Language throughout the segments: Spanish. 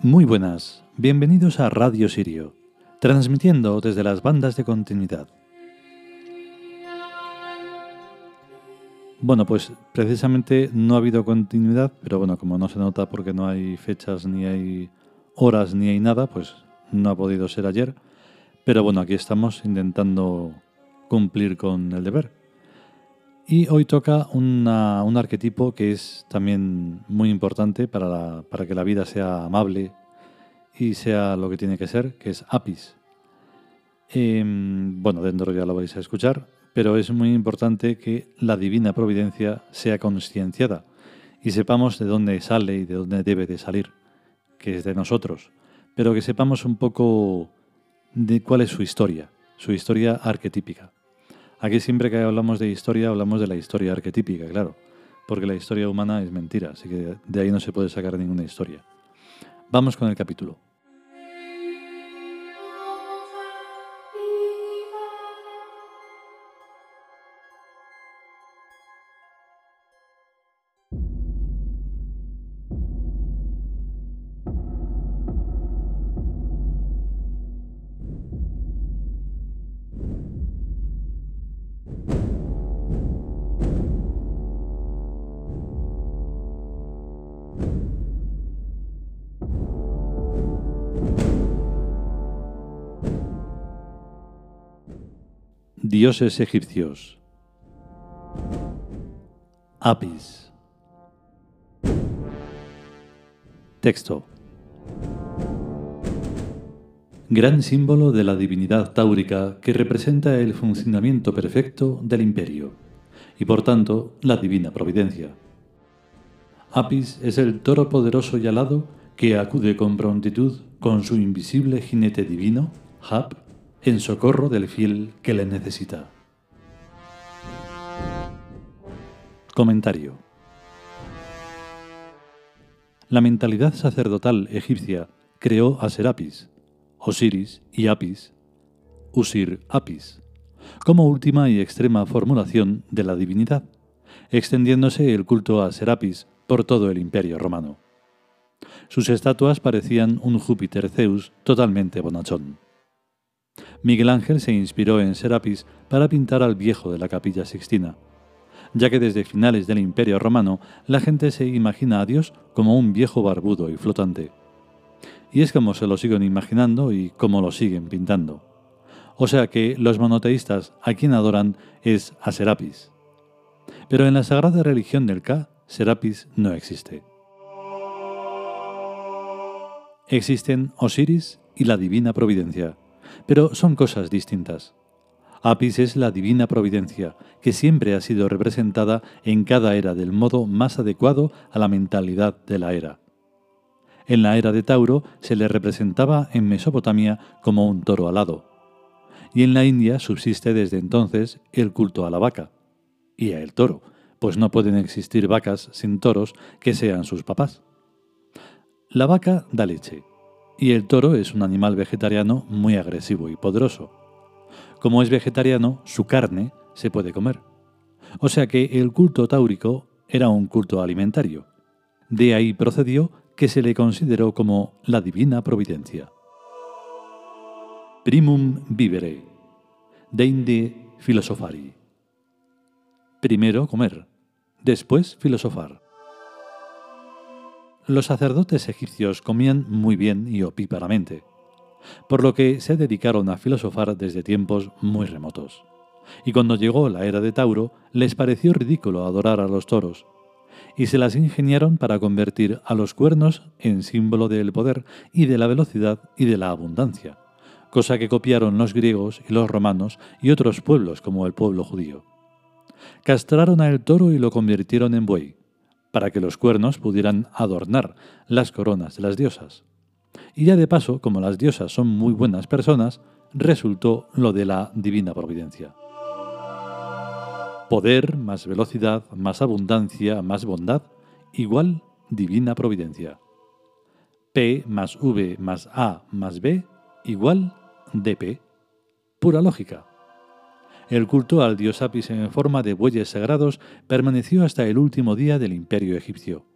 Muy buenas, bienvenidos a Radio Sirio, transmitiendo desde las bandas de continuidad. Bueno, pues precisamente no ha habido continuidad, pero bueno, como no se nota porque no hay fechas, ni hay horas, ni hay nada, pues no ha podido ser ayer. Pero bueno, aquí estamos intentando cumplir con el deber. Y hoy toca un arquetipo que es también muy importante para, para que la vida sea amable y sea lo que tiene que ser, que es Apis. Em, bueno, dentro ya lo vais a escuchar, pero es muy importante que la divina providencia sea conscienciada y sepamos de dónde sale y de dónde debe de salir, que es de nosotros, pero que sepamos un poco de cuál es su historia, su historia arquetípica. Aquí siempre que hablamos de historia hablamos de la historia arquetípica, claro, porque la historia humana es mentira, así que de ahí no se puede sacar ninguna historia. Vamos con el capítulo. Dioses egipcios. Apis. Texto. Gran símbolo de la divinidad táurica que representa el funcionamiento perfecto del imperio y por tanto la divina providencia. Apis es el toro poderoso y alado que acude con prontitud con su invisible jinete divino, Hap, en socorro del fiel que le necesita. Comentario. La mentalidad sacerdotal egipcia creó a Serapis, Osiris y Apis, Usir Apis, como última y extrema formulación de la divinidad, extendiéndose el culto a Serapis por todo el imperio romano. Sus estatuas parecían un Júpiter Zeus totalmente bonachón. Miguel Ángel se inspiró en Serapis para pintar al viejo de la capilla sixtina, ya que desde finales del Imperio romano la gente se imagina a Dios como un viejo barbudo y flotante. Y es como se lo siguen imaginando y como lo siguen pintando. O sea que los monoteístas a quien adoran es a Serapis. Pero en la sagrada religión del Ka, Serapis no existe. Existen Osiris y la Divina Providencia pero son cosas distintas. Apis es la divina providencia, que siempre ha sido representada en cada era del modo más adecuado a la mentalidad de la era. En la era de Tauro se le representaba en Mesopotamia como un toro alado, y en la India subsiste desde entonces el culto a la vaca y a el toro, pues no pueden existir vacas sin toros que sean sus papás. La vaca da leche, y el toro es un animal vegetariano muy agresivo y poderoso. Como es vegetariano, su carne se puede comer. O sea que el culto táurico era un culto alimentario. De ahí procedió que se le consideró como la divina providencia. Primum vivere, deinde filosofari. Primero comer, después filosofar. Los sacerdotes egipcios comían muy bien y opíparamente, por lo que se dedicaron a filosofar desde tiempos muy remotos. Y cuando llegó la era de Tauro, les pareció ridículo adorar a los toros, y se las ingeniaron para convertir a los cuernos en símbolo del poder y de la velocidad y de la abundancia, cosa que copiaron los griegos y los romanos y otros pueblos como el pueblo judío. Castraron al toro y lo convirtieron en buey, para que los cuernos pudieran adornar las coronas de las diosas. Y ya de paso, como las diosas son muy buenas personas, resultó lo de la divina providencia. Poder más velocidad más abundancia más bondad igual divina providencia. P más V más A más B igual DP. Pura lógica. El culto al dios Apis en forma de bueyes sagrados permaneció hasta el último día del imperio egipcio.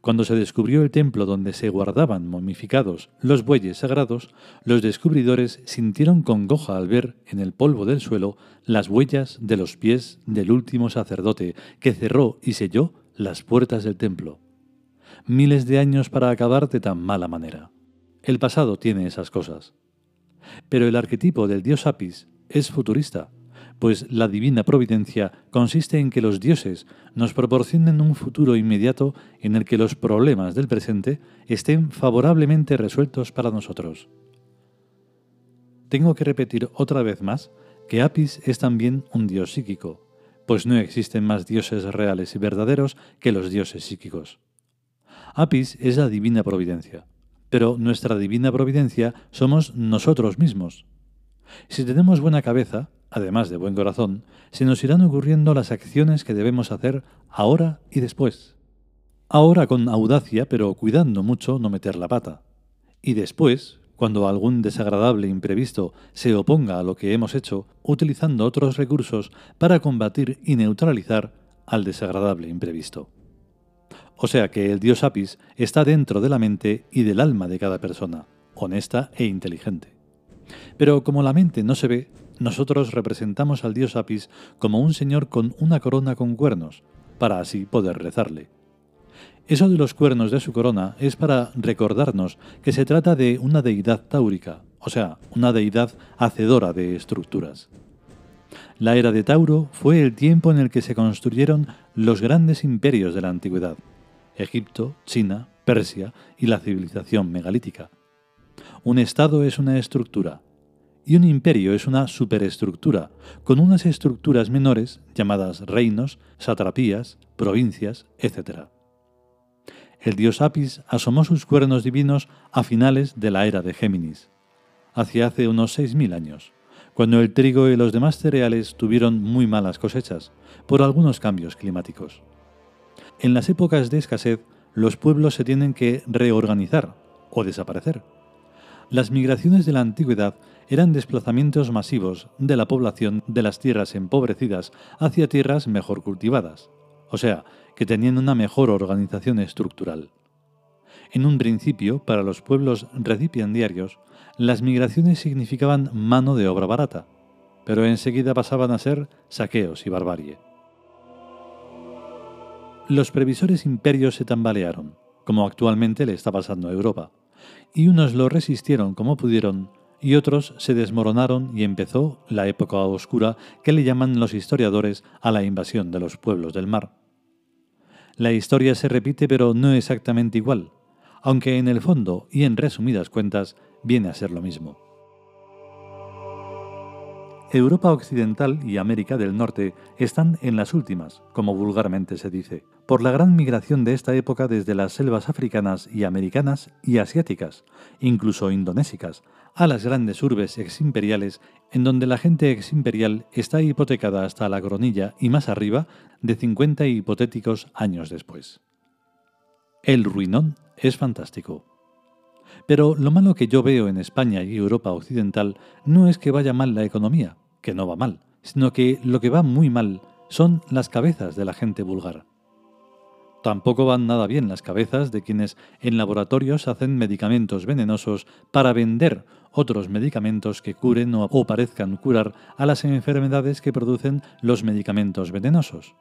Cuando se descubrió el templo donde se guardaban momificados los bueyes sagrados, los descubridores sintieron congoja al ver en el polvo del suelo las huellas de los pies del último sacerdote que cerró y selló las puertas del templo. Miles de años para acabar de tan mala manera. El pasado tiene esas cosas. Pero el arquetipo del dios Apis es futurista pues la divina providencia consiste en que los dioses nos proporcionen un futuro inmediato en el que los problemas del presente estén favorablemente resueltos para nosotros. Tengo que repetir otra vez más que Apis es también un dios psíquico, pues no existen más dioses reales y verdaderos que los dioses psíquicos. Apis es la divina providencia, pero nuestra divina providencia somos nosotros mismos. Si tenemos buena cabeza, además de buen corazón, se nos irán ocurriendo las acciones que debemos hacer ahora y después. Ahora con audacia, pero cuidando mucho no meter la pata. Y después, cuando algún desagradable imprevisto se oponga a lo que hemos hecho, utilizando otros recursos para combatir y neutralizar al desagradable imprevisto. O sea que el dios Apis está dentro de la mente y del alma de cada persona, honesta e inteligente. Pero como la mente no se ve, nosotros representamos al dios Apis como un señor con una corona con cuernos, para así poder rezarle. Eso de los cuernos de su corona es para recordarnos que se trata de una deidad táurica, o sea, una deidad hacedora de estructuras. La era de Tauro fue el tiempo en el que se construyeron los grandes imperios de la antigüedad, Egipto, China, Persia y la civilización megalítica. Un Estado es una estructura, y un imperio es una superestructura, con unas estructuras menores llamadas reinos, satrapías, provincias, etc. El dios Apis asomó sus cuernos divinos a finales de la era de Géminis, hacia hace unos 6.000 años, cuando el trigo y los demás cereales tuvieron muy malas cosechas por algunos cambios climáticos. En las épocas de escasez, los pueblos se tienen que reorganizar o desaparecer. Las migraciones de la antigüedad eran desplazamientos masivos de la población de las tierras empobrecidas hacia tierras mejor cultivadas, o sea, que tenían una mejor organización estructural. En un principio, para los pueblos recipiendiarios, las migraciones significaban mano de obra barata, pero enseguida pasaban a ser saqueos y barbarie. Los previsores imperios se tambalearon, como actualmente le está pasando a Europa, y unos lo resistieron como pudieron y otros se desmoronaron y empezó la época oscura que le llaman los historiadores a la invasión de los pueblos del mar. La historia se repite pero no exactamente igual, aunque en el fondo y en resumidas cuentas viene a ser lo mismo. Europa Occidental y América del Norte están en las últimas, como vulgarmente se dice, por la gran migración de esta época desde las selvas africanas y americanas y asiáticas, incluso indonésicas, a las grandes urbes eximperiales, en donde la gente eximperial está hipotecada hasta la coronilla y más arriba de 50 hipotéticos años después. El ruinón es fantástico. Pero lo malo que yo veo en España y Europa Occidental no es que vaya mal la economía, que no va mal, sino que lo que va muy mal son las cabezas de la gente vulgar. Tampoco van nada bien las cabezas de quienes en laboratorios hacen medicamentos venenosos para vender otros medicamentos que curen o, parezcan curar a las enfermedades que producen los medicamentos venenosos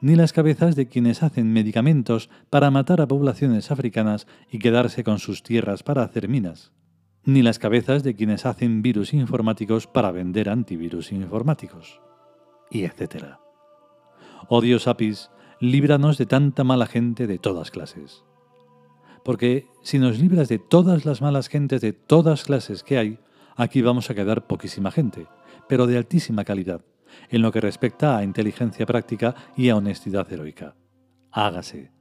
ni las cabezas de quienes hacen medicamentos para matar a poblaciones africanas y quedarse con sus tierras para hacer minas, ni las cabezas de quienes hacen virus informáticos para vender antivirus informáticos, y etc. Oh Dios Apis, líbranos de tanta mala gente de todas clases. Porque si nos libras de todas las malas gentes de todas clases que hay, aquí vamos a quedar poquísima gente, pero de altísima calidad, en lo que respecta a inteligencia práctica y a honestidad heroica. Hágase.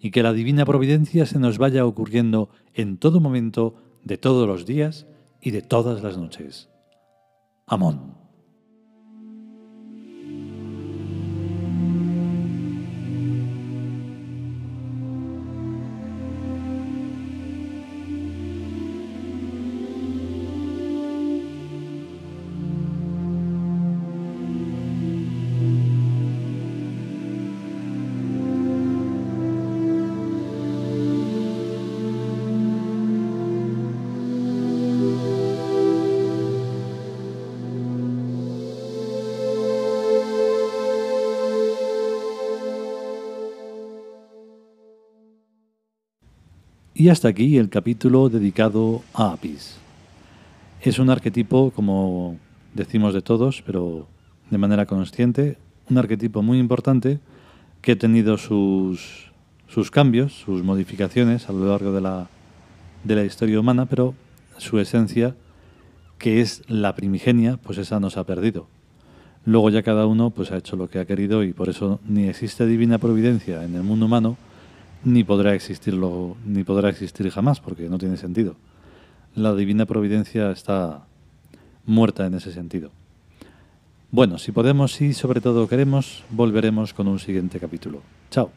Y que la divina providencia se nos vaya ocurriendo en todo momento, de todos los días y de todas las noches. Amón. Y hasta aquí el capítulo dedicado a Apis. Es un arquetipo, como decimos de todos, pero de manera consciente, un arquetipo muy importante que ha tenido sus, sus cambios, sus modificaciones a lo largo de la, de la historia humana, pero su esencia, que es la primigenia, pues esa no se ha perdido. Luego ya cada uno pues ha hecho lo que ha querido y por eso ni existe divina providencia en el mundo humano, ni podrá existirlo, ni podrá existir jamás, porque no tiene sentido. La divina providencia está muerta en ese sentido. Bueno, si podemos y sobre todo queremos, volveremos con un siguiente capítulo. Chao.